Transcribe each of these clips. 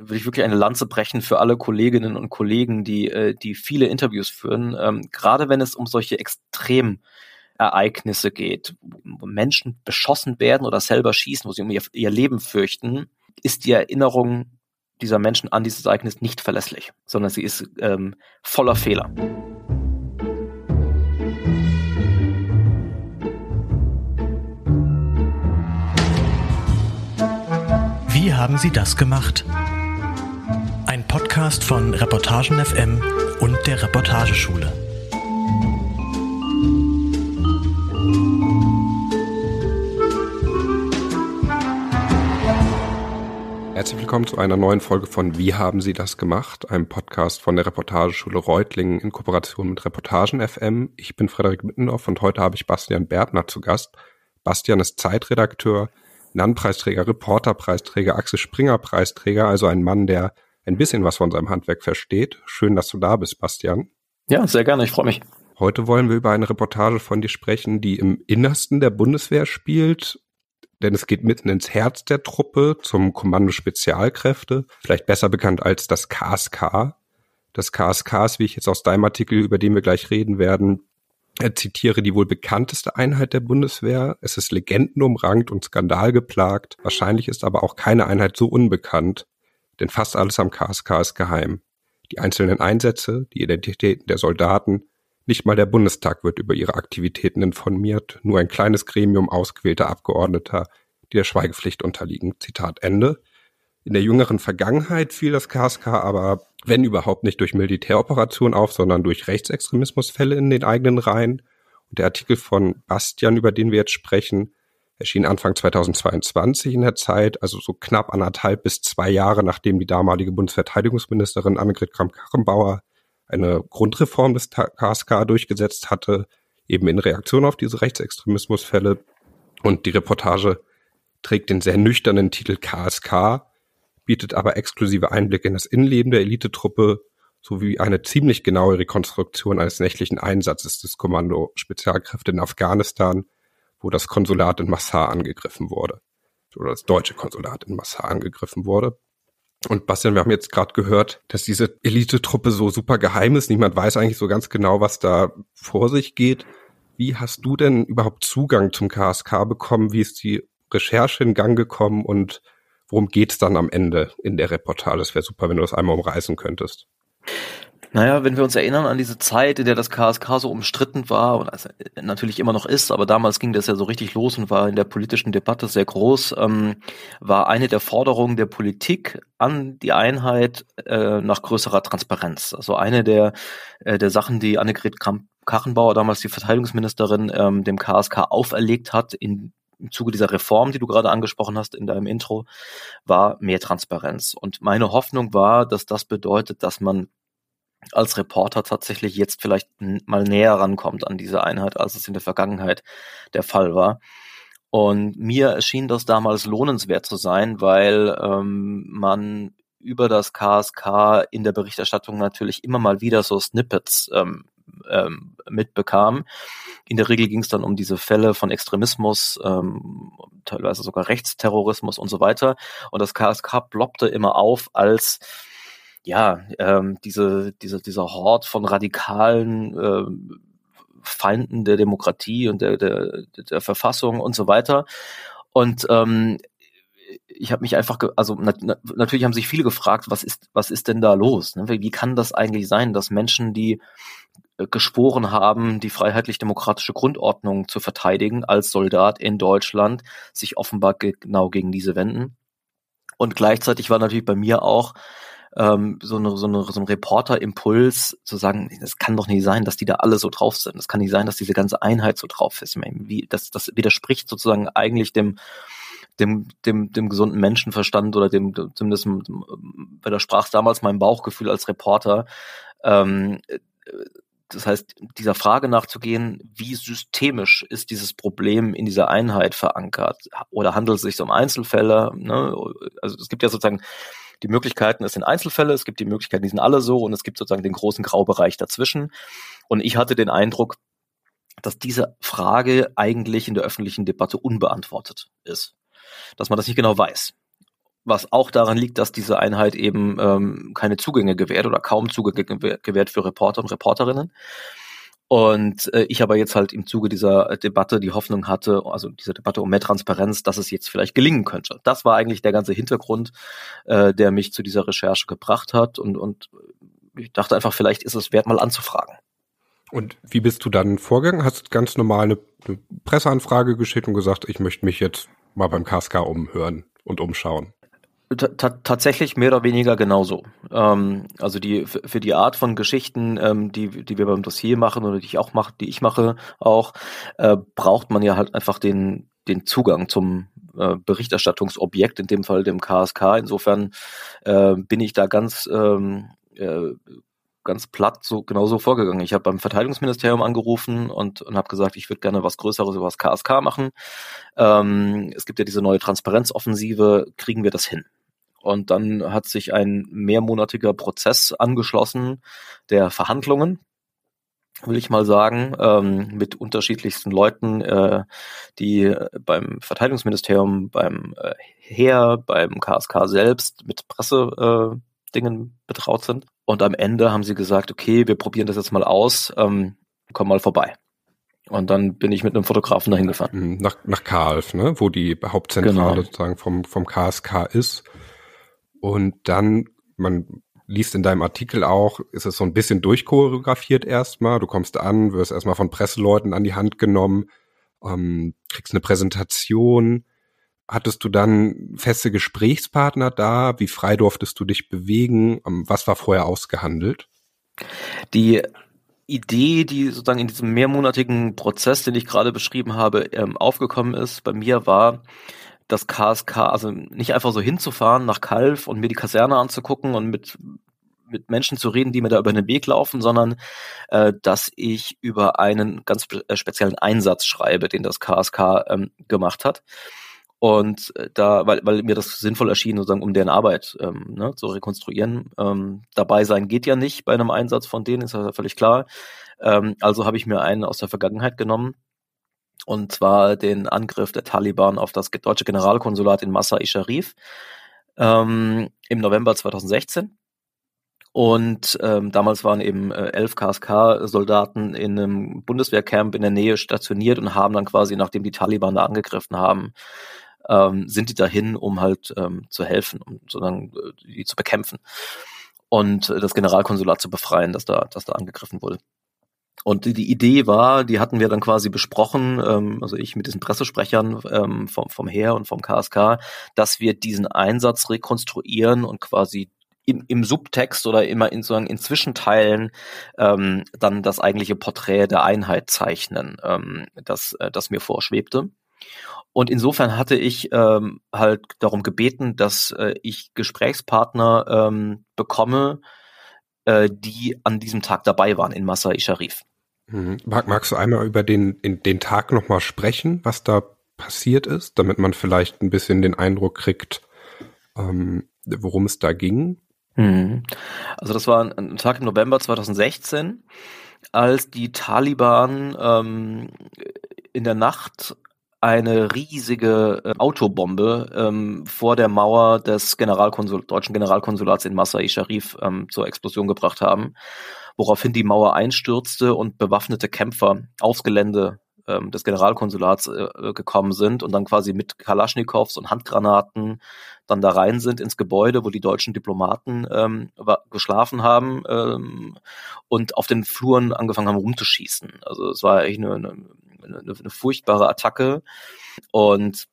will ich wirklich eine Lanze brechen für alle Kolleginnen und Kollegen, die, äh, die viele Interviews führen, ähm, gerade wenn es um solche Extremereignisse geht, wo Menschen beschossen werden oder selber schießen, wo sie um ihr, ihr Leben fürchten, ist die Erinnerung dieser Menschen an dieses Ereignis nicht verlässlich, sondern sie ist ähm, voller Fehler. Wie haben Sie das gemacht? Ein Podcast von Reportagen FM und der Reportageschule. Herzlich willkommen zu einer neuen Folge von Wie haben Sie das gemacht? Einem Podcast von der Reportageschule Reutlingen in Kooperation mit Reportagen FM. Ich bin Frederik Mittendorf und heute habe ich Bastian Bertner zu Gast. Bastian ist Zeitredakteur, Nannpreisträger, Reporterpreisträger, Axel Springer Preisträger, also ein Mann, der ein bisschen was von seinem Handwerk versteht. Schön, dass du da bist, Bastian. Ja, sehr gerne, ich freue mich. Heute wollen wir über eine Reportage von dir sprechen, die im Innersten der Bundeswehr spielt, denn es geht mitten ins Herz der Truppe zum Kommando Spezialkräfte, vielleicht besser bekannt als das KSK. Das KSK ist, wie ich jetzt aus deinem Artikel, über den wir gleich reden werden, er zitiere die wohl bekannteste Einheit der Bundeswehr. Es ist legendenumrankt und skandalgeplagt. Wahrscheinlich ist aber auch keine Einheit so unbekannt, denn fast alles am KSK ist geheim. Die einzelnen Einsätze, die Identitäten der Soldaten, nicht mal der Bundestag wird über ihre Aktivitäten informiert, nur ein kleines Gremium ausgewählter Abgeordneter, die der Schweigepflicht unterliegen. Zitat Ende. In der jüngeren Vergangenheit fiel das KSK aber, wenn überhaupt nicht durch Militäroperationen auf, sondern durch Rechtsextremismusfälle in den eigenen Reihen. Und der Artikel von Bastian, über den wir jetzt sprechen, erschien Anfang 2022 in der Zeit, also so knapp anderthalb bis zwei Jahre, nachdem die damalige Bundesverteidigungsministerin Annegret Kramp-Karrenbauer eine Grundreform des KSK durchgesetzt hatte, eben in Reaktion auf diese Rechtsextremismusfälle. Und die Reportage trägt den sehr nüchternen Titel KSK, bietet aber exklusive Einblicke in das Innenleben der Elitetruppe sowie eine ziemlich genaue Rekonstruktion eines nächtlichen Einsatzes des Kommando Spezialkräfte in Afghanistan, wo das Konsulat in Massar angegriffen wurde. Oder das deutsche Konsulat in Massar angegriffen wurde. Und Bastian, wir haben jetzt gerade gehört, dass diese Elitetruppe so super geheim ist. Niemand weiß eigentlich so ganz genau, was da vor sich geht. Wie hast du denn überhaupt Zugang zum KSK bekommen? Wie ist die Recherche in Gang gekommen und worum geht's dann am Ende in der Reportage? Es wäre super, wenn du das einmal umreißen könntest. Naja, wenn wir uns erinnern an diese Zeit, in der das KSK so umstritten war und also natürlich immer noch ist, aber damals ging das ja so richtig los und war in der politischen Debatte sehr groß, ähm, war eine der Forderungen der Politik an die Einheit äh, nach größerer Transparenz. Also eine der, äh, der Sachen, die Annegret Kramp-Karrenbauer, damals die Verteidigungsministerin, ähm, dem KSK auferlegt hat, in im Zuge dieser Reform, die du gerade angesprochen hast in deinem Intro, war mehr Transparenz. Und meine Hoffnung war, dass das bedeutet, dass man als Reporter tatsächlich jetzt vielleicht mal näher rankommt an diese Einheit, als es in der Vergangenheit der Fall war. Und mir erschien das damals lohnenswert zu sein, weil ähm, man über das KSK in der Berichterstattung natürlich immer mal wieder so Snippets ähm, ähm, mitbekam. In der Regel ging es dann um diese Fälle von Extremismus, ähm, teilweise sogar Rechtsterrorismus und so weiter. Und das KSK ploppte immer auf als ja, ähm, diese, diese, dieser Hort von radikalen ähm, Feinden der Demokratie und der, der, der Verfassung und so weiter. Und ähm, ich habe mich einfach, also na, natürlich haben sich viele gefragt, was ist, was ist denn da los? Ne? Wie kann das eigentlich sein, dass Menschen, die äh, geschworen haben, die freiheitlich-demokratische Grundordnung zu verteidigen als Soldat in Deutschland, sich offenbar genau gegen diese wenden? Und gleichzeitig war natürlich bei mir auch ähm, so, eine, so, eine, so ein Reporter-Impuls zu sagen, das kann doch nicht sein, dass die da alle so drauf sind. Das kann nicht sein, dass diese ganze Einheit so drauf ist. Wie, das, das widerspricht sozusagen eigentlich dem, dem, dem, dem gesunden Menschenverstand oder dem, zumindest widersprach es damals meinem Bauchgefühl als Reporter. Ähm, das heißt, dieser Frage nachzugehen, wie systemisch ist dieses Problem in dieser Einheit verankert? Oder handelt es sich um Einzelfälle? Ne? Also es gibt ja sozusagen die Möglichkeiten, es sind Einzelfälle, es gibt die Möglichkeiten, die sind alle so und es gibt sozusagen den großen Graubereich dazwischen. Und ich hatte den Eindruck, dass diese Frage eigentlich in der öffentlichen Debatte unbeantwortet ist. Dass man das nicht genau weiß. was auch daran liegt, dass diese Einheit eben ähm, keine Zugänge gewährt oder kaum Zugänge gewährt für Reporter und Reporterinnen. Und äh, ich aber jetzt halt im Zuge dieser Debatte die Hoffnung hatte, also dieser Debatte um mehr Transparenz, dass es jetzt vielleicht gelingen könnte. Das war eigentlich der ganze Hintergrund, äh, der mich zu dieser Recherche gebracht hat. Und, und ich dachte einfach, vielleicht ist es wert, mal anzufragen. Und wie bist du dann vorgegangen? Hast du ganz normal eine, eine Presseanfrage geschickt und gesagt, ich möchte mich jetzt mal beim KSK umhören und umschauen? Tatsächlich mehr oder weniger genauso. Ähm, also die für die Art von Geschichten, ähm, die die wir beim Dossier machen oder die ich auch mache, die ich mache, auch äh, braucht man ja halt einfach den den Zugang zum äh, Berichterstattungsobjekt, in dem Fall dem KSK. Insofern äh, bin ich da ganz ähm, äh, ganz platt so genauso vorgegangen. Ich habe beim Verteidigungsministerium angerufen und, und habe gesagt, ich würde gerne was Größeres über das KSK machen. Ähm, es gibt ja diese neue Transparenzoffensive, kriegen wir das hin? Und dann hat sich ein mehrmonatiger Prozess angeschlossen der Verhandlungen, will ich mal sagen, ähm, mit unterschiedlichsten Leuten, äh, die beim Verteidigungsministerium, beim äh, Heer, beim KSK selbst mit Pressedingen äh, betraut sind. Und am Ende haben sie gesagt, okay, wir probieren das jetzt mal aus, ähm, komm mal vorbei. Und dann bin ich mit einem Fotografen dahin gefahren. Nach, nach Kalf, ne? wo die Hauptzentrale genau. sozusagen vom, vom KSK ist. Und dann, man liest in deinem Artikel auch, ist es so ein bisschen durchchoreografiert erstmal. Du kommst an, wirst erstmal von Presseleuten an die Hand genommen, ähm, kriegst eine Präsentation. Hattest du dann feste Gesprächspartner da? Wie frei durftest du dich bewegen? Ähm, was war vorher ausgehandelt? Die Idee, die sozusagen in diesem mehrmonatigen Prozess, den ich gerade beschrieben habe, ähm, aufgekommen ist, bei mir war, das KSK, also nicht einfach so hinzufahren nach Kalf und mir die Kaserne anzugucken und mit mit Menschen zu reden, die mir da über den Weg laufen, sondern äh, dass ich über einen ganz äh, speziellen Einsatz schreibe, den das KSK ähm, gemacht hat. Und äh, da, weil, weil mir das sinnvoll erschien, sozusagen, um deren Arbeit ähm, ne, zu rekonstruieren. Ähm, dabei sein geht ja nicht bei einem Einsatz von denen, ist ja völlig klar. Ähm, also habe ich mir einen aus der Vergangenheit genommen, und zwar den Angriff der Taliban auf das deutsche Generalkonsulat in Masai Sharif ähm, im November 2016. Und ähm, damals waren eben äh, elf KSK-Soldaten in einem Bundeswehrcamp in der Nähe stationiert und haben dann quasi, nachdem die Taliban da angegriffen haben, ähm, sind die dahin, um halt ähm, zu helfen, um sozusagen äh, die zu bekämpfen und äh, das Generalkonsulat zu befreien, das da, das da angegriffen wurde. Und die, Idee war, die hatten wir dann quasi besprochen, ähm, also ich mit diesen Pressesprechern ähm, vom, vom Heer und vom KSK, dass wir diesen Einsatz rekonstruieren und quasi im, im Subtext oder immer in, sozusagen in Zwischenteilen ähm, dann das eigentliche Porträt der Einheit zeichnen, ähm, das, äh, das mir vorschwebte. Und insofern hatte ich ähm, halt darum gebeten, dass äh, ich Gesprächspartner ähm, bekomme, äh, die an diesem Tag dabei waren in Masai Sharif. Mhm. Mag, magst du einmal über den, in, den Tag nochmal sprechen, was da passiert ist, damit man vielleicht ein bisschen den Eindruck kriegt, ähm, worum es da ging? Mhm. Also das war ein, ein, Tag im November 2016, als die Taliban ähm, in der Nacht eine riesige äh, Autobombe ähm, vor der Mauer des Generalkonsul deutschen Generalkonsulats in Masai Sharif ähm, zur Explosion gebracht haben woraufhin die Mauer einstürzte und bewaffnete Kämpfer aufs Gelände ähm, des Generalkonsulats äh, äh, gekommen sind und dann quasi mit Kalaschnikows und Handgranaten dann da rein sind ins Gebäude, wo die deutschen Diplomaten ähm, geschlafen haben ähm, und auf den Fluren angefangen haben rumzuschießen. Also es war echt eine, eine, eine, eine furchtbare Attacke und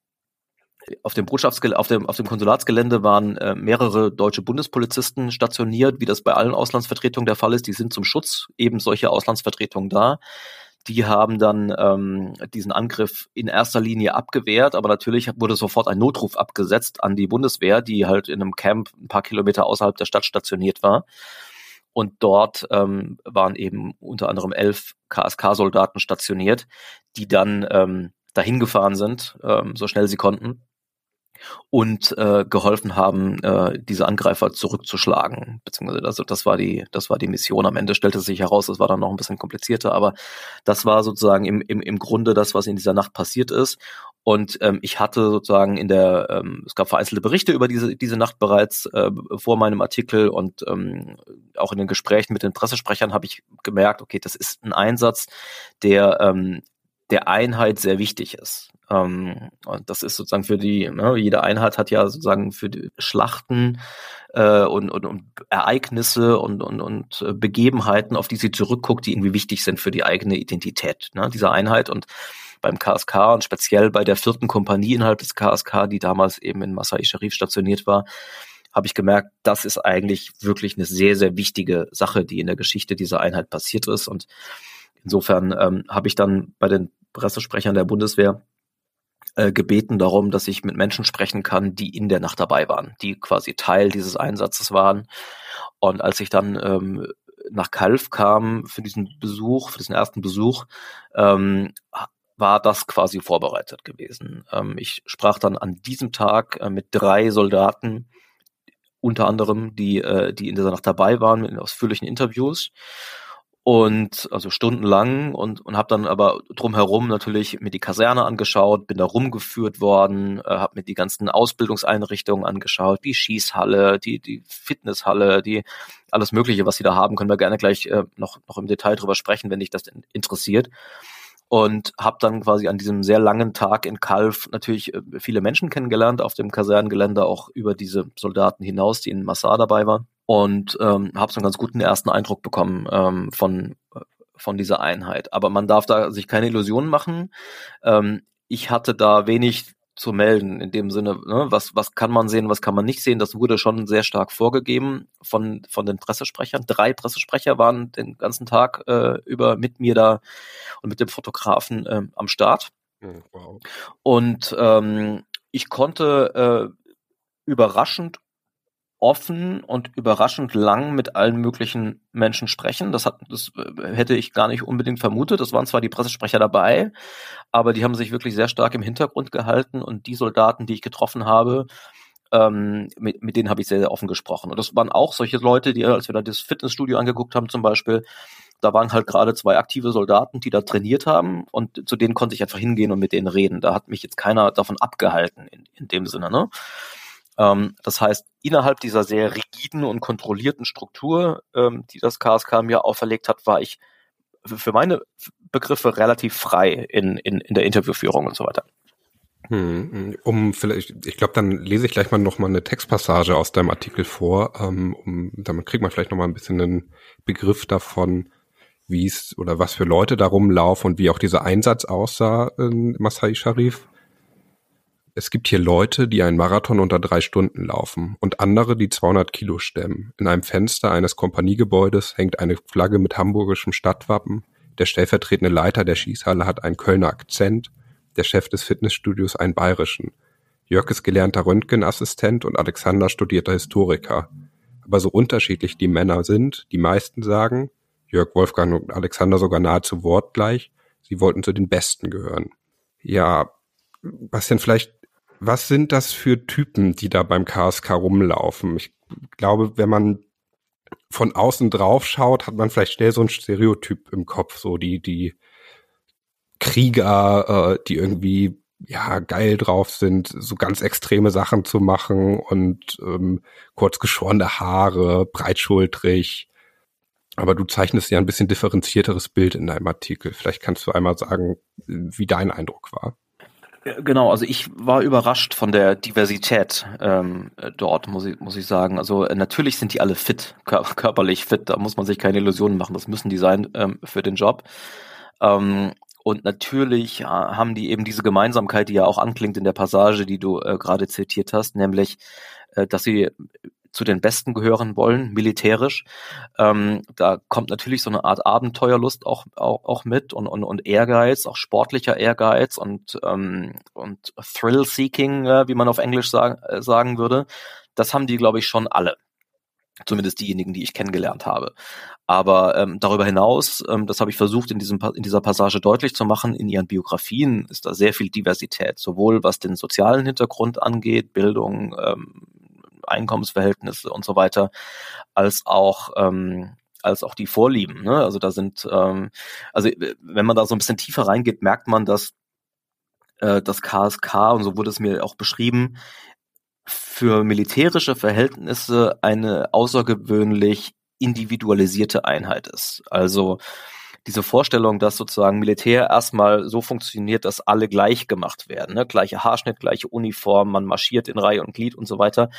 auf dem Botschaftsgelände, auf dem, auf dem Konsulatsgelände waren äh, mehrere deutsche Bundespolizisten stationiert, wie das bei allen Auslandsvertretungen der Fall ist. Die sind zum Schutz eben solcher Auslandsvertretungen da. Die haben dann ähm, diesen Angriff in erster Linie abgewehrt, aber natürlich wurde sofort ein Notruf abgesetzt an die Bundeswehr, die halt in einem Camp ein paar Kilometer außerhalb der Stadt stationiert war. Und dort ähm, waren eben unter anderem elf KSK-Soldaten stationiert, die dann ähm, dahin gefahren sind, ähm, so schnell sie konnten und äh, geholfen haben, äh, diese Angreifer zurückzuschlagen. Beziehungsweise also das war die, das war die Mission. Am Ende stellte sich heraus, es war dann noch ein bisschen komplizierter, aber das war sozusagen im, im, im Grunde das, was in dieser Nacht passiert ist. Und ähm, ich hatte sozusagen in der, ähm, es gab vereinzelte Berichte über diese, diese Nacht bereits äh, vor meinem Artikel und ähm, auch in den Gesprächen mit den Pressesprechern habe ich gemerkt, okay, das ist ein Einsatz, der ähm, der Einheit sehr wichtig ist. Ähm, und das ist sozusagen für die, ne, jede Einheit hat ja sozusagen für die Schlachten äh, und, und, und Ereignisse und, und, und Begebenheiten, auf die sie zurückguckt, die irgendwie wichtig sind für die eigene Identität ne, dieser Einheit. Und beim KSK und speziell bei der vierten Kompanie innerhalb des KSK, die damals eben in Masai Sharif stationiert war, habe ich gemerkt, das ist eigentlich wirklich eine sehr, sehr wichtige Sache, die in der Geschichte dieser Einheit passiert ist. Und insofern ähm, habe ich dann bei den Pressesprechern der Bundeswehr äh, gebeten darum, dass ich mit Menschen sprechen kann, die in der Nacht dabei waren, die quasi Teil dieses Einsatzes waren. Und als ich dann ähm, nach Kalf kam für diesen Besuch, für diesen ersten Besuch, ähm, war das quasi vorbereitet gewesen. Ähm, ich sprach dann an diesem Tag äh, mit drei Soldaten, unter anderem, die, äh, die in dieser Nacht dabei waren, mit ausführlichen Interviews und also stundenlang und und habe dann aber drumherum natürlich mir die Kaserne angeschaut, bin da rumgeführt worden, äh, habe mir die ganzen Ausbildungseinrichtungen angeschaut, die Schießhalle, die die Fitnesshalle, die alles Mögliche, was sie da haben, können wir gerne gleich äh, noch noch im Detail drüber sprechen, wenn dich das interessiert. Und habe dann quasi an diesem sehr langen Tag in Kalf natürlich äh, viele Menschen kennengelernt auf dem Kasernengelände, auch über diese Soldaten hinaus, die in Massar dabei waren und ähm, habe so einen ganz guten ersten Eindruck bekommen ähm, von äh, von dieser Einheit. Aber man darf da sich keine Illusionen machen. Ähm, ich hatte da wenig zu melden, in dem Sinne, ne, was, was kann man sehen, was kann man nicht sehen, das wurde schon sehr stark vorgegeben von, von den Pressesprechern. Drei Pressesprecher waren den ganzen Tag äh, über mit mir da und mit dem Fotografen äh, am Start. Hm, wow. Und ähm, ich konnte äh, überraschend offen und überraschend lang mit allen möglichen Menschen sprechen. Das hat, das äh, hätte ich gar nicht unbedingt vermutet. Das waren zwar die Pressesprecher dabei, aber die haben sich wirklich sehr stark im Hintergrund gehalten und die Soldaten, die ich getroffen habe, ähm, mit, mit denen habe ich sehr, sehr offen gesprochen. Und das waren auch solche Leute, die, als wir da das Fitnessstudio angeguckt haben zum Beispiel, da waren halt gerade zwei aktive Soldaten, die da trainiert haben und zu denen konnte ich einfach hingehen und mit denen reden. Da hat mich jetzt keiner davon abgehalten in, in dem Sinne. Ne? Ähm, das heißt, innerhalb dieser sehr rigiden und kontrollierten Struktur, ähm, die das KSK mir auferlegt hat, war ich für meine Begriffe relativ frei in, in, in der Interviewführung und so weiter. Hm, um vielleicht, ich glaube, dann lese ich gleich mal noch mal eine Textpassage aus deinem Artikel vor. Ähm, um, damit kriegt man vielleicht noch mal ein bisschen einen Begriff davon, wie es oder was für Leute da rumlaufen und wie auch dieser Einsatz aussah in Masai Sharif es gibt hier Leute, die einen Marathon unter drei Stunden laufen und andere, die 200 Kilo stemmen. In einem Fenster eines Kompaniegebäudes hängt eine Flagge mit hamburgischem Stadtwappen. Der stellvertretende Leiter der Schießhalle hat einen Kölner Akzent. Der Chef des Fitnessstudios einen bayerischen. Jörg ist gelernter Röntgenassistent und Alexander studierter Historiker. Aber so unterschiedlich die Männer sind, die meisten sagen, Jörg, Wolfgang und Alexander sogar nahezu wortgleich, sie wollten zu den Besten gehören. Ja, Bastian, vielleicht was sind das für Typen, die da beim KSK rumlaufen? Ich glaube, wenn man von außen drauf schaut, hat man vielleicht schnell so ein Stereotyp im Kopf, so die, die Krieger, äh, die irgendwie ja geil drauf sind, so ganz extreme Sachen zu machen und ähm, kurz geschorene Haare, breitschultrig. Aber du zeichnest ja ein bisschen differenzierteres Bild in deinem Artikel. Vielleicht kannst du einmal sagen, wie dein Eindruck war. Genau, also ich war überrascht von der Diversität ähm, dort, muss ich, muss ich sagen. Also äh, natürlich sind die alle fit, kör körperlich fit, da muss man sich keine Illusionen machen, das müssen die sein ähm, für den Job. Ähm, und natürlich äh, haben die eben diese Gemeinsamkeit, die ja auch anklingt in der Passage, die du äh, gerade zitiert hast, nämlich, äh, dass sie zu den Besten gehören wollen, militärisch. Ähm, da kommt natürlich so eine Art Abenteuerlust auch, auch, auch mit und, und, und Ehrgeiz, auch sportlicher Ehrgeiz und, ähm, und Thrill-Seeking, äh, wie man auf Englisch sagen, äh, sagen würde. Das haben die, glaube ich, schon alle. Zumindest diejenigen, die ich kennengelernt habe. Aber ähm, darüber hinaus, ähm, das habe ich versucht in, diesem, in dieser Passage deutlich zu machen, in ihren Biografien ist da sehr viel Diversität, sowohl was den sozialen Hintergrund angeht, Bildung, ähm, Einkommensverhältnisse und so weiter, als auch ähm, als auch die Vorlieben. Ne? Also da sind, ähm, also wenn man da so ein bisschen tiefer reingeht, merkt man, dass äh, das KSK, und so wurde es mir auch beschrieben, für militärische Verhältnisse eine außergewöhnlich individualisierte Einheit ist. Also diese Vorstellung, dass sozusagen Militär erstmal so funktioniert, dass alle gleich gemacht werden, ne? gleiche Haarschnitt, gleiche Uniform, man marschiert in Reihe und Glied und so weiter.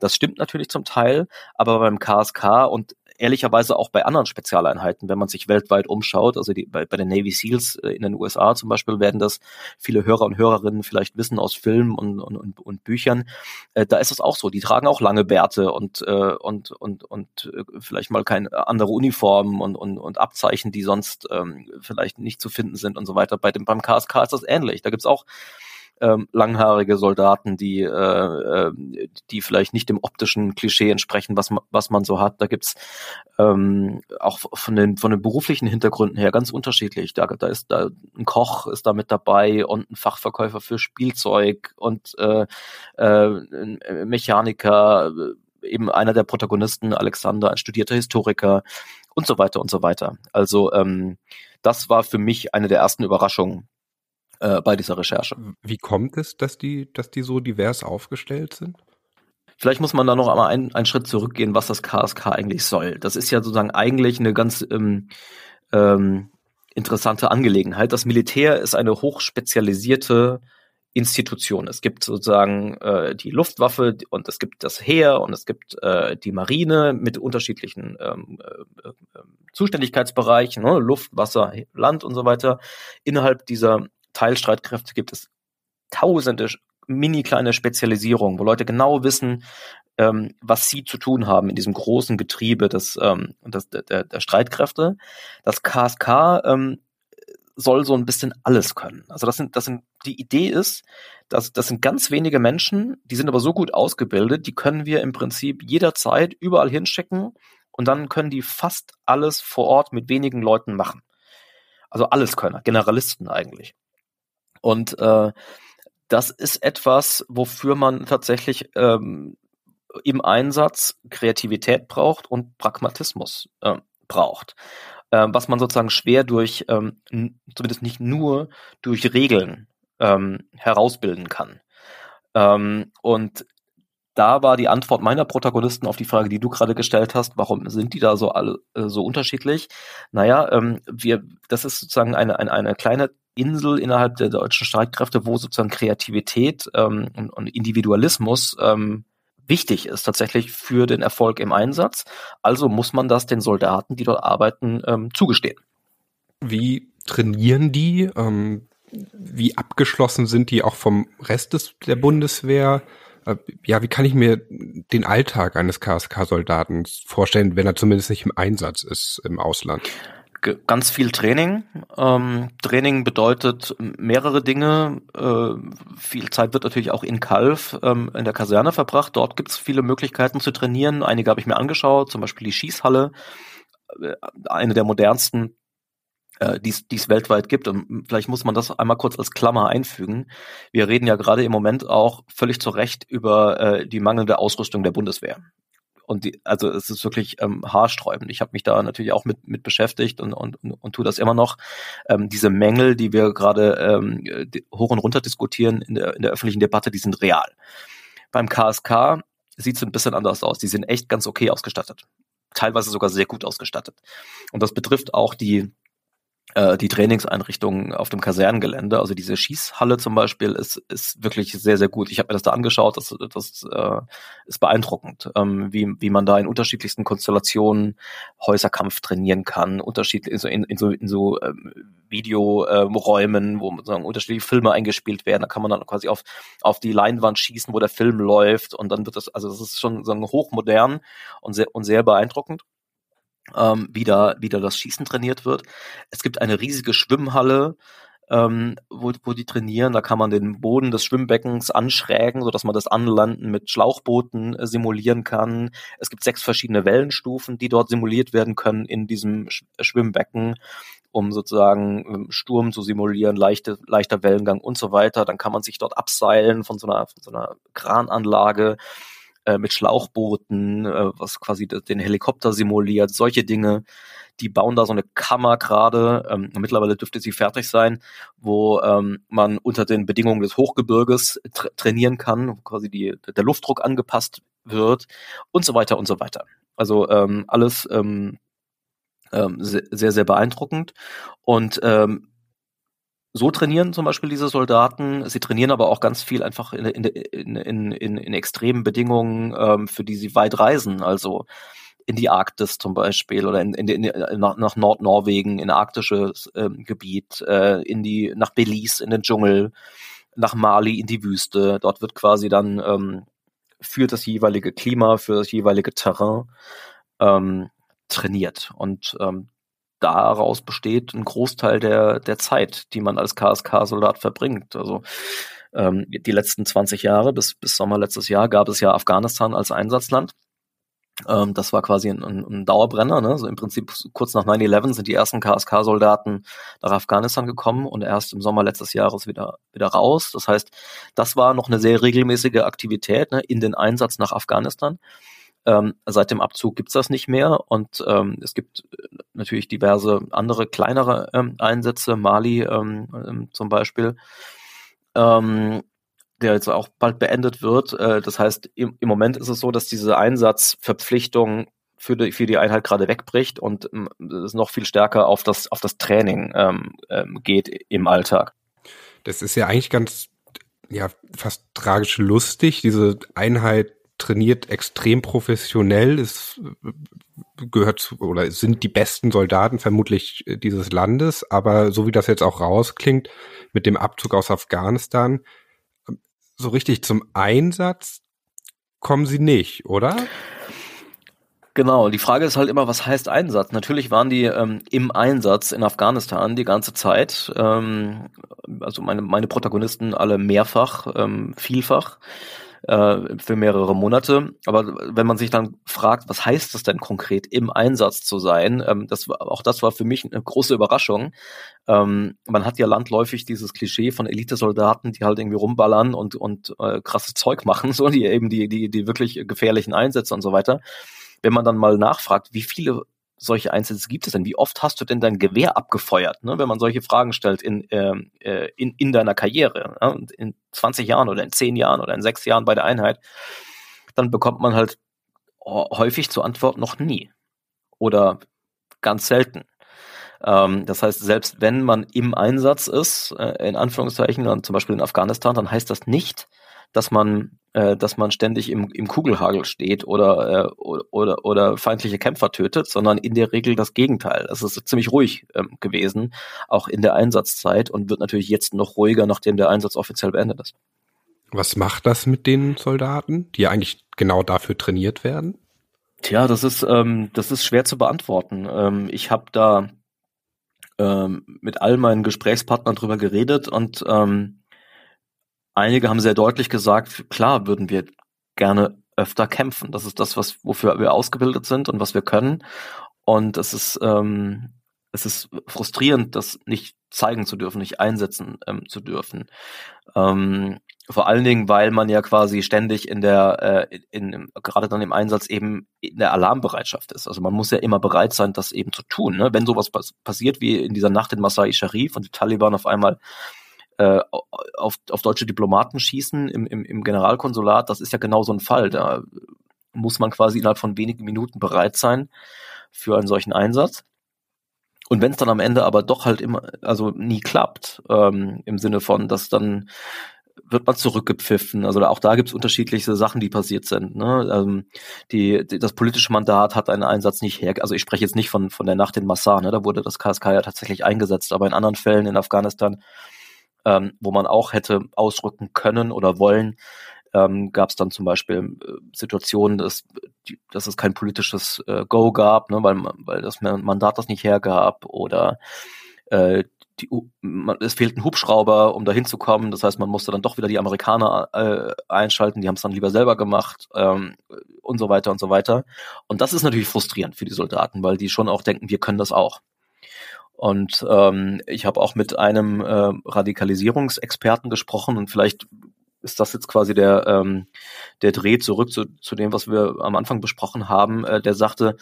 Das stimmt natürlich zum Teil, aber beim KSK und ehrlicherweise auch bei anderen Spezialeinheiten, wenn man sich weltweit umschaut, also die, bei, bei den Navy SEALs äh, in den USA zum Beispiel werden das viele Hörer und Hörerinnen vielleicht wissen aus Filmen und, und, und, und Büchern, äh, da ist es auch so, die tragen auch lange Bärte und, äh, und, und, und äh, vielleicht mal keine andere Uniformen und, und, und Abzeichen, die sonst ähm, vielleicht nicht zu finden sind und so weiter. Bei dem, beim KSK ist das ähnlich. Da gibt's auch ähm, langhaarige Soldaten, die, äh, äh, die vielleicht nicht dem optischen Klischee entsprechen, was man, was man so hat. Da gibt's ähm, auch von den, von den beruflichen Hintergründen her ganz unterschiedlich. Da, da ist da ein Koch ist da mit dabei und ein Fachverkäufer für Spielzeug und äh, äh, ein Mechaniker, eben einer der Protagonisten, Alexander, ein studierter Historiker und so weiter und so weiter. Also ähm, das war für mich eine der ersten Überraschungen, äh, bei dieser Recherche. Wie kommt es, dass die, dass die so divers aufgestellt sind? Vielleicht muss man da noch einmal einen, einen Schritt zurückgehen, was das KSK eigentlich soll. Das ist ja sozusagen eigentlich eine ganz ähm, ähm, interessante Angelegenheit. Das Militär ist eine hochspezialisierte Institution. Es gibt sozusagen äh, die Luftwaffe und es gibt das Heer und es gibt äh, die Marine mit unterschiedlichen ähm, äh, äh Zuständigkeitsbereichen, ne? Luft, Wasser, Land und so weiter. Innerhalb dieser Teilstreitkräfte gibt es tausende mini kleine Spezialisierungen, wo Leute genau wissen, ähm, was sie zu tun haben in diesem großen Getriebe des, ähm, des, der, der Streitkräfte. Das KSK ähm, soll so ein bisschen alles können. Also das sind, das sind, die Idee ist, dass das sind ganz wenige Menschen, die sind aber so gut ausgebildet, die können wir im Prinzip jederzeit überall hinschicken und dann können die fast alles vor Ort mit wenigen Leuten machen. Also alles können, Generalisten eigentlich. Und äh, das ist etwas, wofür man tatsächlich ähm, im Einsatz Kreativität braucht und Pragmatismus äh, braucht. Äh, was man sozusagen schwer durch, ähm, zumindest nicht nur durch Regeln ähm, herausbilden kann. Ähm, und da war die Antwort meiner Protagonisten auf die Frage, die du gerade gestellt hast, warum sind die da so alle äh, so unterschiedlich? Naja, ähm, wir, das ist sozusagen eine, eine, eine kleine Insel innerhalb der deutschen Streitkräfte, wo sozusagen Kreativität ähm, und, und Individualismus ähm, wichtig ist tatsächlich für den Erfolg im Einsatz. Also muss man das den Soldaten, die dort arbeiten, ähm, zugestehen. Wie trainieren die? Ähm, wie abgeschlossen sind die auch vom Rest des, der Bundeswehr? Äh, ja, wie kann ich mir den Alltag eines KSK-Soldaten vorstellen, wenn er zumindest nicht im Einsatz ist im Ausland? Ganz viel Training. Ähm, Training bedeutet mehrere Dinge. Äh, viel Zeit wird natürlich auch in Kalf ähm, in der Kaserne verbracht. Dort gibt es viele Möglichkeiten zu trainieren. Einige habe ich mir angeschaut, zum Beispiel die Schießhalle, äh, eine der modernsten, äh, die es weltweit gibt. Und vielleicht muss man das einmal kurz als Klammer einfügen. Wir reden ja gerade im Moment auch völlig zu Recht über äh, die mangelnde Ausrüstung der Bundeswehr. Und die, also es ist wirklich ähm, haarsträubend. Ich habe mich da natürlich auch mit, mit beschäftigt und, und, und, und tue das immer noch. Ähm, diese Mängel, die wir gerade ähm, hoch und runter diskutieren in der, in der öffentlichen Debatte, die sind real. Beim KSK sieht es ein bisschen anders aus. Die sind echt ganz okay ausgestattet. Teilweise sogar sehr gut ausgestattet. Und das betrifft auch die die Trainingseinrichtungen auf dem Kasernengelände, also diese Schießhalle zum Beispiel, ist, ist wirklich sehr, sehr gut. Ich habe mir das da angeschaut, das, das äh, ist beeindruckend, ähm, wie, wie man da in unterschiedlichsten Konstellationen Häuserkampf trainieren kann, unterschiedlich in so, in, in so, in so ähm, Videoräumen, ähm, wo sozusagen unterschiedliche Filme eingespielt werden. Da kann man dann quasi auf, auf die Leinwand schießen, wo der Film läuft und dann wird das, also das ist schon so hochmodern und sehr, und sehr beeindruckend ähm, wie, da, wie da das Schießen trainiert wird. Es gibt eine riesige Schwimmhalle, ähm, wo, wo die trainieren. Da kann man den Boden des Schwimmbeckens anschrägen, sodass man das Anlanden mit Schlauchbooten äh, simulieren kann. Es gibt sechs verschiedene Wellenstufen, die dort simuliert werden können in diesem Sch Schwimmbecken um sozusagen ähm, Sturm zu simulieren, leichte, leichter Wellengang und so weiter. Dann kann man sich dort abseilen von so einer, von so einer Krananlage äh, mit Schlauchbooten, äh, was quasi den Helikopter simuliert, solche Dinge. Die bauen da so eine Kammer gerade, ähm, mittlerweile dürfte sie fertig sein, wo ähm, man unter den Bedingungen des Hochgebirges tra trainieren kann, wo quasi die, der Luftdruck angepasst wird und so weiter und so weiter. Also ähm, alles ähm, ähm, sehr, sehr beeindruckend. Und ähm, so trainieren zum Beispiel diese Soldaten. Sie trainieren aber auch ganz viel einfach in, in, in, in, in extremen Bedingungen, ähm, für die sie weit reisen. Also in die Arktis zum Beispiel oder in, in, in, nach, nach Nordnorwegen, in arktisches ähm, Gebiet, äh, in die, nach Belize, in den Dschungel, nach Mali, in die Wüste. Dort wird quasi dann ähm, für das jeweilige Klima, für das jeweilige Terrain ähm, trainiert. Und ähm, daraus besteht ein Großteil der, der Zeit, die man als KSK-Soldat verbringt. Also ähm, die letzten 20 Jahre bis, bis Sommer letztes Jahr gab es ja Afghanistan als Einsatzland. Ähm, das war quasi ein, ein Dauerbrenner. Ne? Also im Prinzip kurz nach 9-11 sind die ersten KSK-Soldaten nach Afghanistan gekommen und erst im Sommer letztes Jahres wieder, wieder raus. Das heißt, das war noch eine sehr regelmäßige Aktivität ne, in den Einsatz nach Afghanistan. Ähm, seit dem Abzug gibt's das nicht mehr und ähm, es gibt äh, natürlich diverse andere kleinere ähm, Einsätze, Mali ähm, ähm, zum Beispiel, ähm, der jetzt auch bald beendet wird. Äh, das heißt, im, im Moment ist es so, dass diese Einsatzverpflichtung für die, für die Einheit gerade wegbricht und es noch viel stärker auf das, auf das Training geht im Alltag. Das ist ja eigentlich ganz, ja, fast tragisch lustig, diese Einheit trainiert extrem professionell, es gehört zu, oder sind die besten Soldaten vermutlich äh, dieses Landes, aber so wie das jetzt auch rausklingt, mit dem Abzug aus Afghanistan, so richtig zum Einsatz kommen sie nicht, oder? Genau, die Frage ist halt immer, was heißt Einsatz? Natürlich waren die ähm, im Einsatz in Afghanistan die ganze Zeit, ähm, also meine, meine Protagonisten alle mehrfach, ähm, vielfach äh, für mehrere Monate. Aber wenn man sich dann fragt, was heißt das denn konkret, im Einsatz zu sein, ähm, das auch das war für mich eine große Überraschung. Ähm, man hat ja landläufig dieses Klischee von Elitesoldaten, die halt irgendwie rumballern und, und äh, krasses Zeug machen, so die eben die, die, die wirklich gefährlichen Einsätze und so weiter. Wenn man dann mal nachfragt, wie viele solche Einsätze gibt es denn? Wie oft hast du denn dein Gewehr abgefeuert, ne? wenn man solche Fragen stellt in, ähm, äh, in, in deiner Karriere, ne? in 20 Jahren oder in 10 Jahren oder in 6 Jahren bei der Einheit, dann bekommt man halt häufig zur Antwort noch nie oder ganz selten. Ähm, das heißt, selbst wenn man im Einsatz ist, äh, in Anführungszeichen, dann zum Beispiel in Afghanistan, dann heißt das nicht, dass man, äh, dass man ständig im, im Kugelhagel steht oder, äh, oder, oder feindliche Kämpfer tötet, sondern in der Regel das Gegenteil. Es ist ziemlich ruhig ähm, gewesen, auch in der Einsatzzeit und wird natürlich jetzt noch ruhiger, nachdem der Einsatz offiziell beendet ist. Was macht das mit den Soldaten, die eigentlich genau dafür trainiert werden? Tja, das ist, ähm, das ist schwer zu beantworten. Ähm, ich habe da ähm, mit all meinen Gesprächspartnern drüber geredet und ähm, einige haben sehr deutlich gesagt, klar würden wir gerne öfter kämpfen. Das ist das, was wofür wir ausgebildet sind und was wir können. Und es ist ähm, es ist frustrierend, das nicht zeigen zu dürfen, nicht einsetzen ähm, zu dürfen. Ähm, vor allen Dingen, weil man ja quasi ständig in der, äh, in, in, gerade dann im Einsatz eben in der Alarmbereitschaft ist. Also man muss ja immer bereit sein, das eben zu tun. Ne? Wenn sowas passiert wie in dieser Nacht in Masai Sharif und die Taliban auf einmal äh, auf, auf deutsche Diplomaten schießen im, im, im Generalkonsulat, das ist ja genau so ein Fall. Da muss man quasi innerhalb von wenigen Minuten bereit sein für einen solchen Einsatz. Und wenn es dann am Ende aber doch halt immer, also nie klappt, ähm, im Sinne von, dass dann wird man zurückgepfiffen. Also auch da gibt es unterschiedliche Sachen, die passiert sind. Ne? Ähm, die, die, das politische Mandat hat einen Einsatz nicht her. Also ich spreche jetzt nicht von, von der Nacht in Massar, ne? da wurde das KSK ja tatsächlich eingesetzt, aber in anderen Fällen in Afghanistan ähm, wo man auch hätte ausrücken können oder wollen, ähm, gab es dann zum Beispiel äh, Situationen, dass, dass es kein politisches äh, Go gab, ne, weil, weil das Mandat das nicht hergab oder äh, die, man, es fehlt ein Hubschrauber, um da hinzukommen. Das heißt, man musste dann doch wieder die Amerikaner äh, einschalten, die haben es dann lieber selber gemacht ähm, und so weiter und so weiter. Und das ist natürlich frustrierend für die Soldaten, weil die schon auch denken, wir können das auch. Und ähm, ich habe auch mit einem äh, Radikalisierungsexperten gesprochen und vielleicht ist das jetzt quasi der, ähm, der Dreh zurück zu, zu dem, was wir am Anfang besprochen haben, äh, der sagte,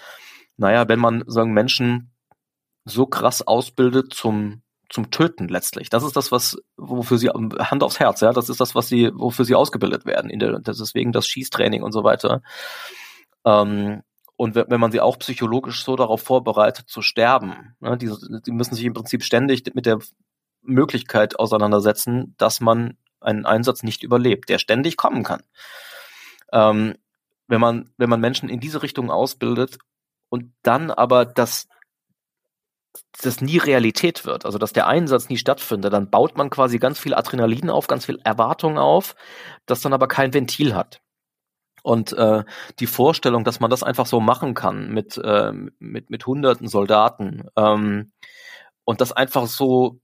naja, wenn man sagen Menschen so krass ausbildet zum zum Töten letztlich. Das ist das, was wofür sie Hand aufs Herz, ja, das ist das, was sie wofür sie ausgebildet werden. In der, deswegen das Schießtraining und so weiter. Ähm, und wenn man sie auch psychologisch so darauf vorbereitet zu sterben, ne, die, die müssen sich im Prinzip ständig mit der Möglichkeit auseinandersetzen, dass man einen Einsatz nicht überlebt, der ständig kommen kann. Ähm, wenn man wenn man Menschen in diese Richtung ausbildet und dann aber das das nie Realität wird, also dass der Einsatz nie stattfindet, dann baut man quasi ganz viel Adrenalin auf, ganz viel Erwartung auf, das dann aber kein Ventil hat. Und äh, die Vorstellung, dass man das einfach so machen kann mit, äh, mit, mit hunderten Soldaten ähm, und das einfach so,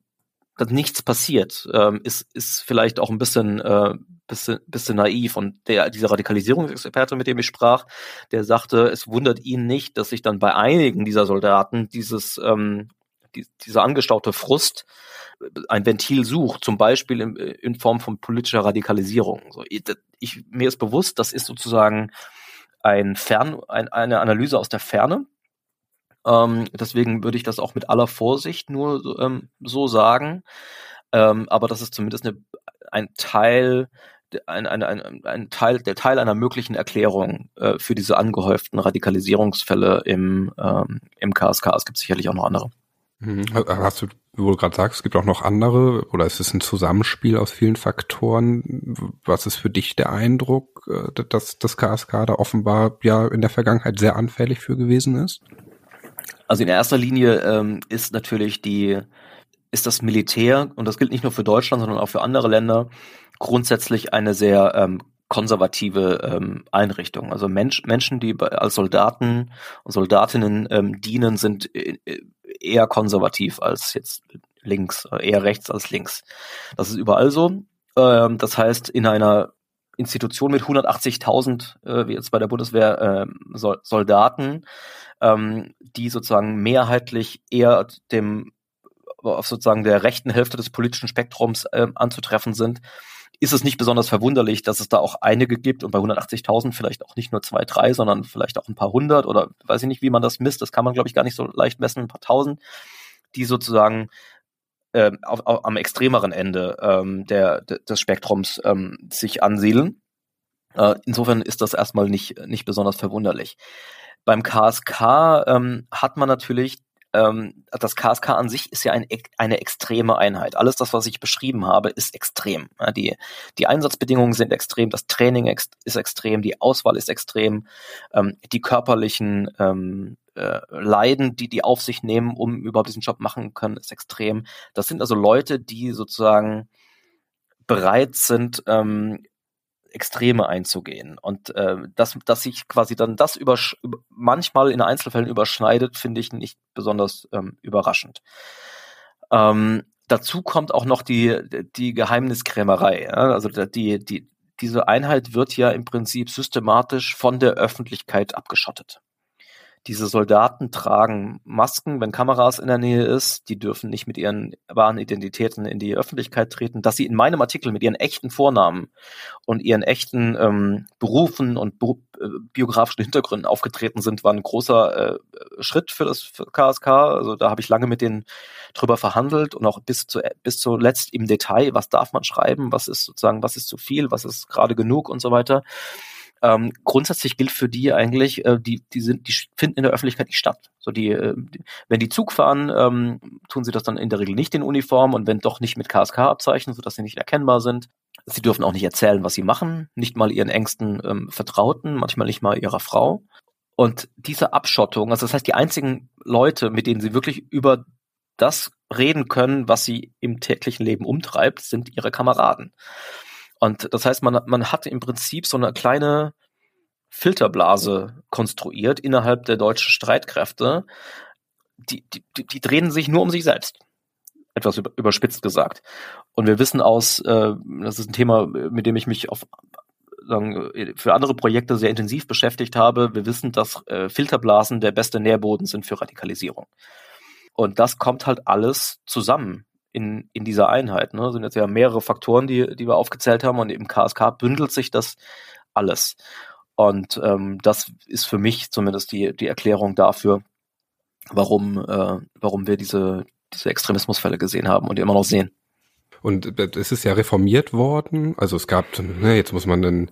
dass nichts passiert, ähm, ist, ist vielleicht auch ein bisschen, äh, bisschen, bisschen naiv. Und der, dieser Radikalisierungsexperte, mit dem ich sprach, der sagte, es wundert ihn nicht, dass sich dann bei einigen dieser Soldaten dieses ähm, die, dieser angestaute Frust ein Ventil sucht, zum Beispiel in, in Form von politischer Radikalisierung. So, ich, mir ist bewusst, das ist sozusagen ein Fern, ein, eine Analyse aus der Ferne. Ähm, deswegen würde ich das auch mit aller Vorsicht nur ähm, so sagen. Ähm, aber das ist zumindest eine, ein Teil ein, ein, ein, ein Teil, der Teil einer möglichen Erklärung äh, für diese angehäuften Radikalisierungsfälle im, ähm, im KSK. Es gibt sicherlich auch noch andere. Mhm. Hast du, wo du gerade sagst, es gibt auch noch andere oder ist es ein Zusammenspiel aus vielen Faktoren? Was ist für dich der Eindruck, äh, dass das KSK da offenbar ja in der Vergangenheit sehr anfällig für gewesen ist? Also in erster Linie ähm, ist natürlich die ist das Militär und das gilt nicht nur für Deutschland, sondern auch für andere Länder grundsätzlich eine sehr ähm, konservative ähm, Einrichtung. Also Mensch, Menschen, die als Soldaten und Soldatinnen ähm, dienen, sind äh, eher konservativ als jetzt links, äh, eher rechts als links. Das ist überall so. Ähm, das heißt, in einer Institution mit 180.000, äh, wie jetzt bei der Bundeswehr, äh, Sol Soldaten, ähm, die sozusagen mehrheitlich eher dem auf sozusagen der rechten Hälfte des politischen Spektrums äh, anzutreffen sind, ist es nicht besonders verwunderlich, dass es da auch einige gibt und bei 180.000 vielleicht auch nicht nur zwei, drei, sondern vielleicht auch ein paar hundert oder weiß ich nicht, wie man das misst. Das kann man, glaube ich, gar nicht so leicht messen, ein paar tausend, die sozusagen äh, auf, auf, am extremeren Ende ähm, der, des Spektrums ähm, sich ansiedeln. Äh, insofern ist das erstmal nicht, nicht besonders verwunderlich. Beim KSK ähm, hat man natürlich ähm, das KSK an sich ist ja ein, eine extreme Einheit. Alles das, was ich beschrieben habe, ist extrem. Ja, die, die Einsatzbedingungen sind extrem, das Training ex ist extrem, die Auswahl ist extrem, ähm, die körperlichen ähm, äh, Leiden, die die auf sich nehmen, um überhaupt diesen Job machen können, ist extrem. Das sind also Leute, die sozusagen bereit sind, ähm, Extreme einzugehen. Und äh, dass, dass sich quasi dann das über, manchmal in Einzelfällen überschneidet, finde ich nicht besonders ähm, überraschend. Ähm, dazu kommt auch noch die, die Geheimniskrämerei. Ja? Also die, die, diese Einheit wird ja im Prinzip systematisch von der Öffentlichkeit abgeschottet. Diese Soldaten tragen Masken, wenn Kameras in der Nähe ist. Die dürfen nicht mit ihren wahren Identitäten in die Öffentlichkeit treten. Dass sie in meinem Artikel mit ihren echten Vornamen und ihren echten ähm, Berufen und Be äh, biografischen Hintergründen aufgetreten sind, war ein großer äh, Schritt für das für KSK. Also da habe ich lange mit denen drüber verhandelt und auch bis zu bis zuletzt im Detail, was darf man schreiben, was ist sozusagen, was ist zu viel, was ist gerade genug und so weiter. Ähm, grundsätzlich gilt für die eigentlich, äh, die, die sind, die finden in der Öffentlichkeit nicht statt. So die, äh, die wenn die Zug fahren, ähm, tun sie das dann in der Regel nicht in Uniform und wenn doch nicht mit KSK-Abzeichen, sodass sie nicht erkennbar sind. Sie dürfen auch nicht erzählen, was sie machen, nicht mal ihren engsten ähm, Vertrauten, manchmal nicht mal ihrer Frau. Und diese Abschottung, also das heißt, die einzigen Leute, mit denen sie wirklich über das reden können, was sie im täglichen Leben umtreibt, sind ihre Kameraden. Und das heißt, man, man hat im Prinzip so eine kleine Filterblase konstruiert innerhalb der deutschen Streitkräfte. Die, die, die drehen sich nur um sich selbst. Etwas überspitzt gesagt. Und wir wissen aus, äh, das ist ein Thema, mit dem ich mich auf sagen, für andere Projekte sehr intensiv beschäftigt habe. Wir wissen, dass äh, Filterblasen der beste Nährboden sind für Radikalisierung. Und das kommt halt alles zusammen in, in dieser Einheit. Ne? Sind jetzt ja mehrere Faktoren, die, die wir aufgezählt haben und im KSK bündelt sich das alles. Und ähm, das ist für mich zumindest die, die Erklärung dafür, warum, äh, warum wir diese, diese Extremismusfälle gesehen haben und immer noch sehen. Und es ist ja reformiert worden. Also es gab, ne, jetzt muss man einen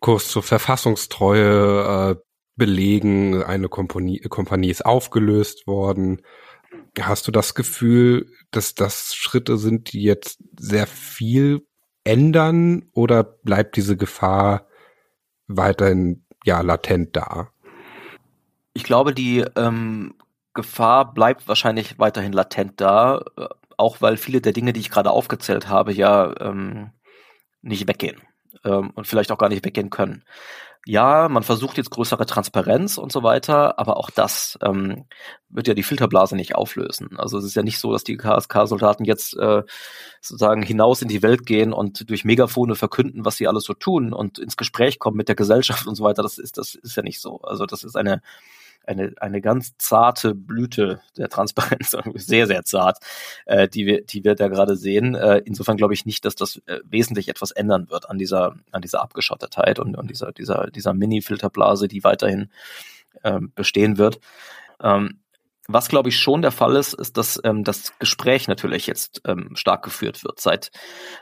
Kurs zur Verfassungstreue äh, belegen. Eine Kompanie, Kompanie ist aufgelöst worden. Hast du das Gefühl, dass das Schritte sind, die jetzt sehr viel ändern oder bleibt diese Gefahr weiterhin ja latent da? Ich glaube, die ähm, Gefahr bleibt wahrscheinlich weiterhin latent da, äh, auch weil viele der Dinge, die ich gerade aufgezählt habe, ja ähm, nicht weggehen ähm, und vielleicht auch gar nicht weggehen können. Ja, man versucht jetzt größere Transparenz und so weiter, aber auch das ähm, wird ja die Filterblase nicht auflösen. Also es ist ja nicht so, dass die KSK-Soldaten jetzt äh, sozusagen hinaus in die Welt gehen und durch Megafone verkünden, was sie alles so tun und ins Gespräch kommen mit der Gesellschaft und so weiter. Das ist, das ist ja nicht so. Also das ist eine eine, eine ganz zarte Blüte der Transparenz, sehr, sehr zart, äh, die, wir, die wir da gerade sehen. Äh, insofern glaube ich nicht, dass das äh, wesentlich etwas ändern wird an dieser, an dieser Abgeschottetheit und, und dieser, dieser, dieser Mini-Filterblase, die weiterhin ähm, bestehen wird. Ähm, was glaube ich schon der Fall ist, ist, dass ähm, das Gespräch natürlich jetzt ähm, stark geführt wird, seit,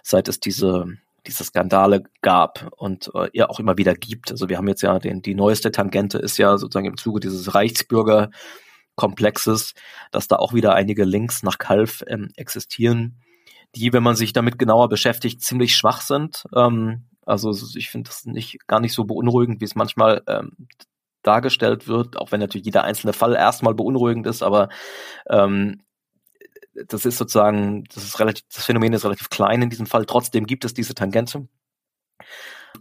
seit es diese, diese Skandale gab und äh, ja auch immer wieder gibt. Also wir haben jetzt ja den, die neueste Tangente ist ja sozusagen im Zuge dieses Reichsbürgerkomplexes, dass da auch wieder einige Links nach Kalf ähm, existieren, die, wenn man sich damit genauer beschäftigt, ziemlich schwach sind. Ähm, also ich finde das nicht gar nicht so beunruhigend, wie es manchmal ähm, dargestellt wird, auch wenn natürlich jeder einzelne Fall erstmal beunruhigend ist, aber ähm, das ist sozusagen, das ist relativ, das Phänomen ist relativ klein in diesem Fall. Trotzdem gibt es diese Tangente.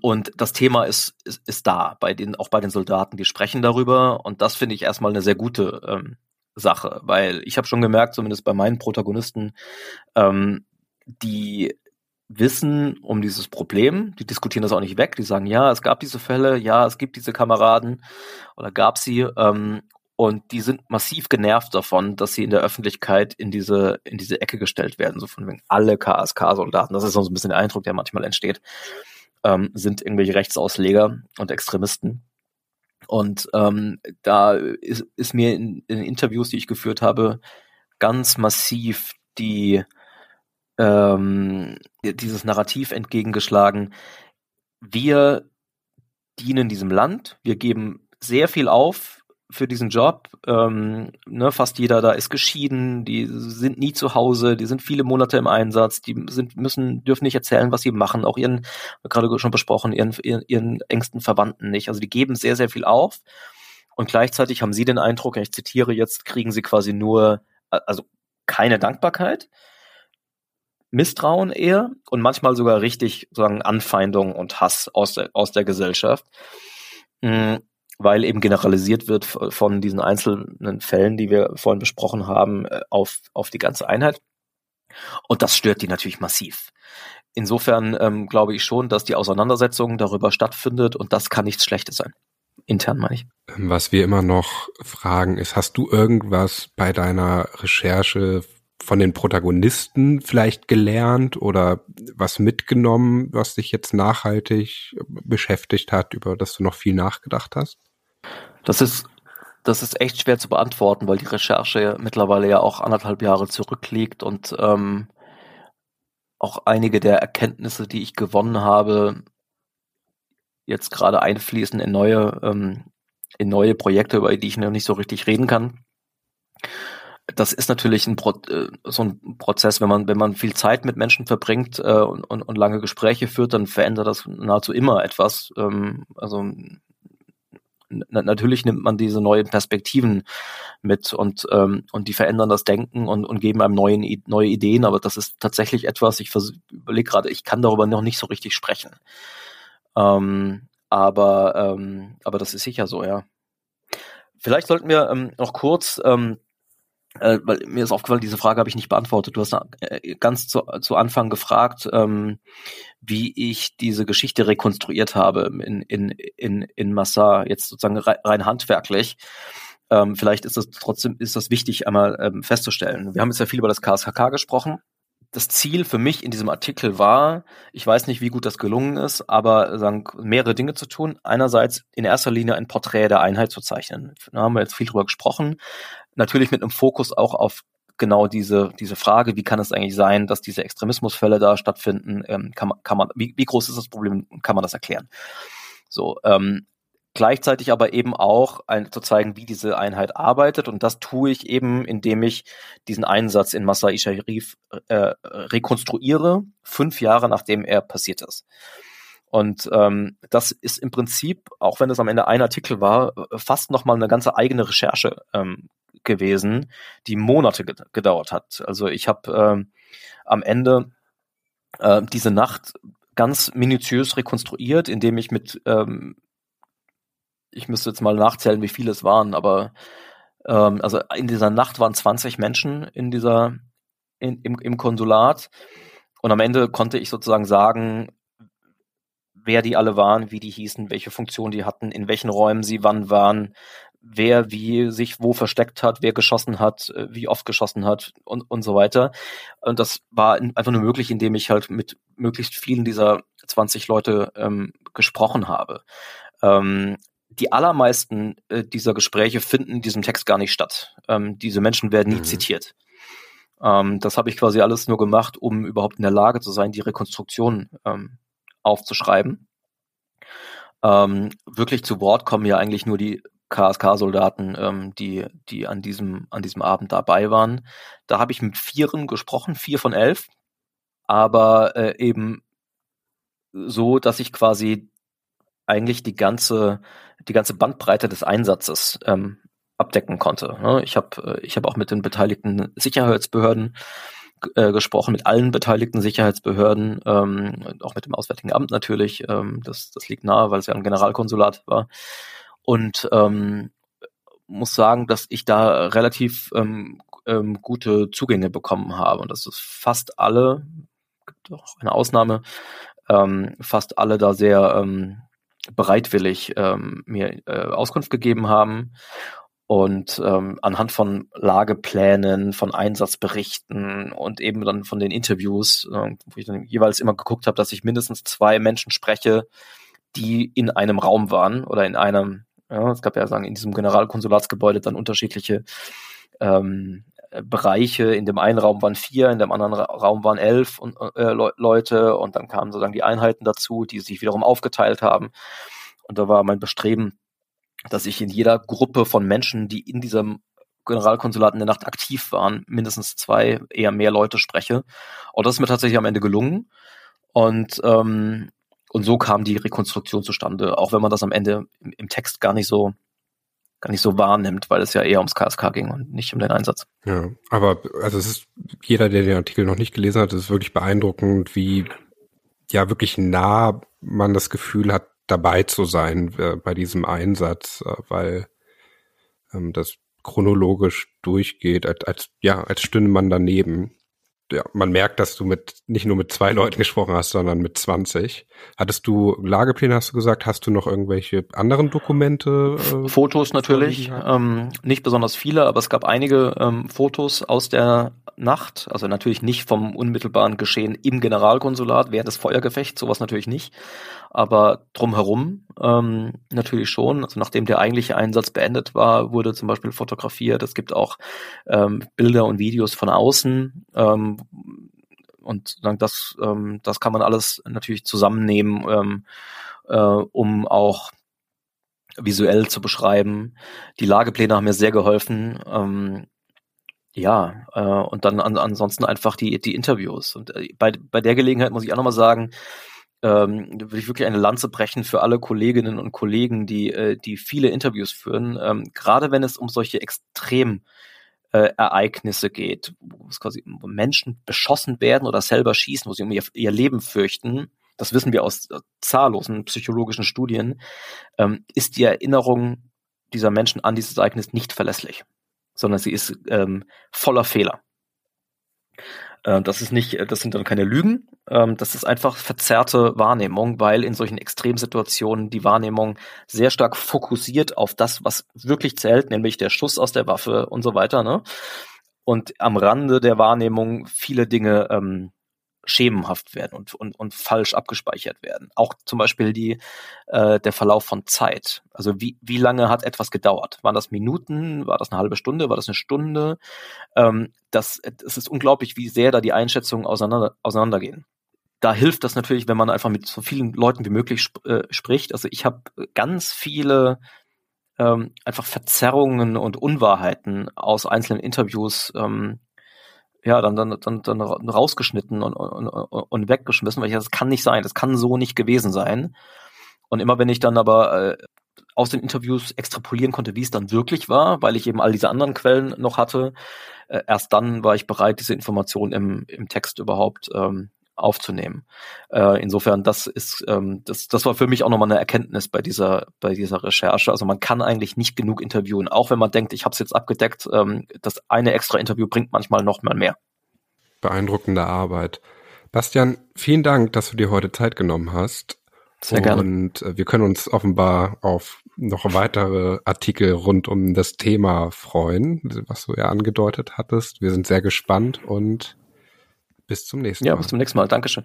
Und das Thema ist, ist, ist da, bei den, auch bei den Soldaten, die sprechen darüber. Und das finde ich erstmal eine sehr gute ähm, Sache, weil ich habe schon gemerkt, zumindest bei meinen Protagonisten, ähm, die wissen um dieses Problem, die diskutieren das auch nicht weg, die sagen, ja, es gab diese Fälle, ja, es gibt diese Kameraden oder gab sie ähm, und die sind massiv genervt davon, dass sie in der Öffentlichkeit in diese, in diese Ecke gestellt werden, so von wegen alle KSK-Soldaten. Das ist so ein bisschen der Eindruck, der manchmal entsteht, ähm, sind irgendwelche Rechtsausleger und Extremisten. Und ähm, da ist, ist mir in, in Interviews, die ich geführt habe, ganz massiv die ähm, dieses Narrativ entgegengeschlagen. Wir dienen diesem Land, wir geben sehr viel auf für diesen Job. Ähm, ne, fast jeder da ist geschieden, die sind nie zu Hause, die sind viele Monate im Einsatz, die sind, müssen, dürfen nicht erzählen, was sie machen, auch ihren, gerade schon besprochen, ihren, ihren, ihren engsten Verwandten nicht. Also die geben sehr, sehr viel auf. Und gleichzeitig haben sie den Eindruck, ich zitiere jetzt, kriegen sie quasi nur, also keine Dankbarkeit, Misstrauen eher und manchmal sogar richtig sagen Anfeindung und Hass aus der, aus der Gesellschaft. Mhm weil eben generalisiert wird von diesen einzelnen Fällen, die wir vorhin besprochen haben, äh, auf, auf die ganze Einheit. Und das stört die natürlich massiv. Insofern ähm, glaube ich schon, dass die Auseinandersetzung darüber stattfindet und das kann nichts Schlechtes sein. Intern meine ich. Was wir immer noch fragen ist, hast du irgendwas bei deiner Recherche von den Protagonisten vielleicht gelernt oder was mitgenommen, was dich jetzt nachhaltig beschäftigt hat, über das du noch viel nachgedacht hast? Das ist, das ist echt schwer zu beantworten, weil die Recherche mittlerweile ja auch anderthalb Jahre zurückliegt und ähm, auch einige der Erkenntnisse, die ich gewonnen habe, jetzt gerade einfließen in neue, ähm, in neue Projekte, über die ich noch nicht so richtig reden kann. Das ist natürlich ein Pro äh, so ein Prozess, wenn man, wenn man viel Zeit mit Menschen verbringt äh, und, und, und lange Gespräche führt, dann verändert das nahezu immer etwas. Ähm, also natürlich nimmt man diese neuen Perspektiven mit und, ähm, und die verändern das Denken und, und geben einem neuen, neue Ideen, aber das ist tatsächlich etwas, ich überlege gerade, ich kann darüber noch nicht so richtig sprechen. Ähm, aber, ähm, aber das ist sicher so, ja. Vielleicht sollten wir ähm, noch kurz ähm, äh, weil mir ist aufgefallen, diese Frage habe ich nicht beantwortet. Du hast äh, ganz zu, zu Anfang gefragt, ähm, wie ich diese Geschichte rekonstruiert habe in, in, in, in Massa, jetzt sozusagen rein handwerklich. Ähm, vielleicht ist das trotzdem ist das wichtig, einmal ähm, festzustellen. Wir haben jetzt ja viel über das KSKK gesprochen. das Ziel für mich in diesem Artikel war, ich weiß nicht, wie gut das gelungen ist, aber sagen, mehrere Dinge zu tun. Einerseits in erster Linie ein Porträt der Einheit zu zeichnen. Da haben wir jetzt viel drüber gesprochen. Natürlich mit einem Fokus auch auf genau diese, diese Frage, wie kann es eigentlich sein, dass diese Extremismusfälle da stattfinden? Ähm, kann man, kann man, wie, wie groß ist das Problem? Kann man das erklären? So, ähm, gleichzeitig aber eben auch ein, zu zeigen, wie diese Einheit arbeitet. Und das tue ich eben, indem ich diesen Einsatz in Masai Sharif äh, rekonstruiere, fünf Jahre nachdem er passiert ist. Und ähm, das ist im Prinzip, auch wenn es am Ende ein Artikel war, fast nochmal eine ganze eigene Recherche ähm, gewesen, die Monate gedauert hat. Also ich habe ähm, am Ende äh, diese Nacht ganz minutiös rekonstruiert, indem ich mit ähm, ich müsste jetzt mal nachzählen, wie viele es waren, aber ähm, also in dieser Nacht waren 20 Menschen in dieser in, im, im Konsulat und am Ende konnte ich sozusagen sagen, wer die alle waren, wie die hießen, welche Funktion die hatten, in welchen Räumen sie wann waren, wer wie sich wo versteckt hat, wer geschossen hat, äh, wie oft geschossen hat und, und so weiter. Und das war einfach nur möglich, indem ich halt mit möglichst vielen dieser 20 Leute ähm, gesprochen habe. Ähm, die allermeisten äh, dieser Gespräche finden in diesem Text gar nicht statt. Ähm, diese Menschen werden nie mhm. zitiert. Ähm, das habe ich quasi alles nur gemacht, um überhaupt in der Lage zu sein, die Rekonstruktion ähm, aufzuschreiben. Ähm, wirklich zu Wort kommen ja eigentlich nur die KSK-Soldaten, ähm, die, die an diesem, an diesem Abend dabei waren. Da habe ich mit Vieren gesprochen, vier von elf, aber äh, eben so, dass ich quasi eigentlich die ganze, die ganze Bandbreite des Einsatzes ähm, abdecken konnte. Ne? Ich habe äh, ich hab auch mit den beteiligten Sicherheitsbehörden äh, gesprochen, mit allen beteiligten Sicherheitsbehörden, ähm, auch mit dem Auswärtigen Amt natürlich. Ähm, das, das liegt nahe, weil es ja ein Generalkonsulat war. Und ähm, muss sagen, dass ich da relativ ähm, ähm, gute Zugänge bekommen habe. Und das ist fast alle, gibt auch eine Ausnahme, ähm, fast alle da sehr ähm, bereitwillig ähm, mir äh, Auskunft gegeben haben und ähm, anhand von Lageplänen, von Einsatzberichten und eben dann von den Interviews, äh, wo ich dann jeweils immer geguckt habe, dass ich mindestens zwei Menschen spreche, die in einem Raum waren oder in einem, ja, es gab ja sagen in diesem Generalkonsulatsgebäude dann unterschiedliche ähm, Bereiche. In dem einen Raum waren vier, in dem anderen Raum waren elf und, äh, Le Leute und dann kamen sozusagen die Einheiten dazu, die sich wiederum aufgeteilt haben. Und da war mein Bestreben, dass ich in jeder Gruppe von Menschen, die in diesem Generalkonsulat in der Nacht aktiv waren, mindestens zwei, eher mehr Leute spreche. Und das ist mir tatsächlich am Ende gelungen. Und, ähm, und so kam die Rekonstruktion zustande, auch wenn man das am Ende im, im Text gar nicht so gar nicht so wahrnimmt, weil es ja eher ums KSK ging und nicht um den Einsatz. Ja, aber also es ist jeder, der den Artikel noch nicht gelesen hat, es ist wirklich beeindruckend, wie ja wirklich nah man das Gefühl hat, dabei zu sein äh, bei diesem Einsatz, äh, weil ähm, das chronologisch durchgeht, als, als ja, als stünde man daneben ja, man merkt, dass du mit nicht nur mit zwei Leuten gesprochen hast, sondern mit 20. Hattest du Lagepläne, hast du gesagt, hast du noch irgendwelche anderen Dokumente? Äh, Fotos natürlich, ähm, nicht besonders viele, aber es gab einige ähm, Fotos aus der Nacht, also natürlich nicht vom unmittelbaren Geschehen im Generalkonsulat während des Feuergefechts, sowas natürlich nicht, aber drumherum ähm, natürlich schon. Also nachdem der eigentliche Einsatz beendet war, wurde zum Beispiel fotografiert. Es gibt auch ähm, Bilder und Videos von außen. Ähm, und das, ähm, das kann man alles natürlich zusammennehmen, ähm, äh, um auch visuell zu beschreiben. Die Lagepläne haben mir sehr geholfen. Ähm, ja, äh, und dann an, ansonsten einfach die, die Interviews. Und äh, bei, bei der Gelegenheit muss ich auch nochmal sagen, ähm, würde ich wirklich eine Lanze brechen für alle Kolleginnen und Kollegen, die, äh, die viele Interviews führen, ähm, gerade wenn es um solche extrem äh, Ereignisse geht, wo es quasi Menschen beschossen werden oder selber schießen, wo sie um ihr, ihr Leben fürchten, das wissen wir aus äh, zahllosen psychologischen Studien, ähm, ist die Erinnerung dieser Menschen an dieses Ereignis nicht verlässlich, sondern sie ist ähm, voller Fehler. Äh, das ist nicht, das sind dann keine Lügen, ähm, das ist einfach verzerrte Wahrnehmung, weil in solchen Extremsituationen die Wahrnehmung sehr stark fokussiert auf das, was wirklich zählt, nämlich der Schuss aus der Waffe und so weiter. Ne? und am Rande der Wahrnehmung viele Dinge ähm, schemenhaft werden und, und, und falsch abgespeichert werden. Auch zum Beispiel die, äh, der Verlauf von Zeit. Also wie, wie lange hat etwas gedauert? Waren das Minuten? War das eine halbe Stunde? War das eine Stunde? Ähm, das, es ist unglaublich, wie sehr da die Einschätzungen auseinander, auseinandergehen. Da hilft das natürlich, wenn man einfach mit so vielen Leuten wie möglich sp äh, spricht. Also ich habe ganz viele ähm, einfach Verzerrungen und Unwahrheiten aus einzelnen Interviews ähm, ja, dann, dann, dann, dann rausgeschnitten und, und, und weggeschmissen, weil ich das kann nicht sein, das kann so nicht gewesen sein. Und immer wenn ich dann aber äh, aus den Interviews extrapolieren konnte, wie es dann wirklich war, weil ich eben all diese anderen Quellen noch hatte, äh, erst dann war ich bereit, diese Informationen im, im Text überhaupt ähm, aufzunehmen. Äh, insofern, das ist, ähm, das, das war für mich auch nochmal eine Erkenntnis bei dieser, bei dieser Recherche. Also man kann eigentlich nicht genug interviewen, auch wenn man denkt, ich habe es jetzt abgedeckt. Ähm, das eine extra Interview bringt manchmal noch mal mehr. Beeindruckende Arbeit. Bastian, vielen Dank, dass du dir heute Zeit genommen hast. Sehr gerne. Und äh, wir können uns offenbar auf noch weitere Artikel rund um das Thema freuen, was du ja angedeutet hattest. Wir sind sehr gespannt und bis zum nächsten Mal. Ja, bis zum nächsten Mal. Dankeschön.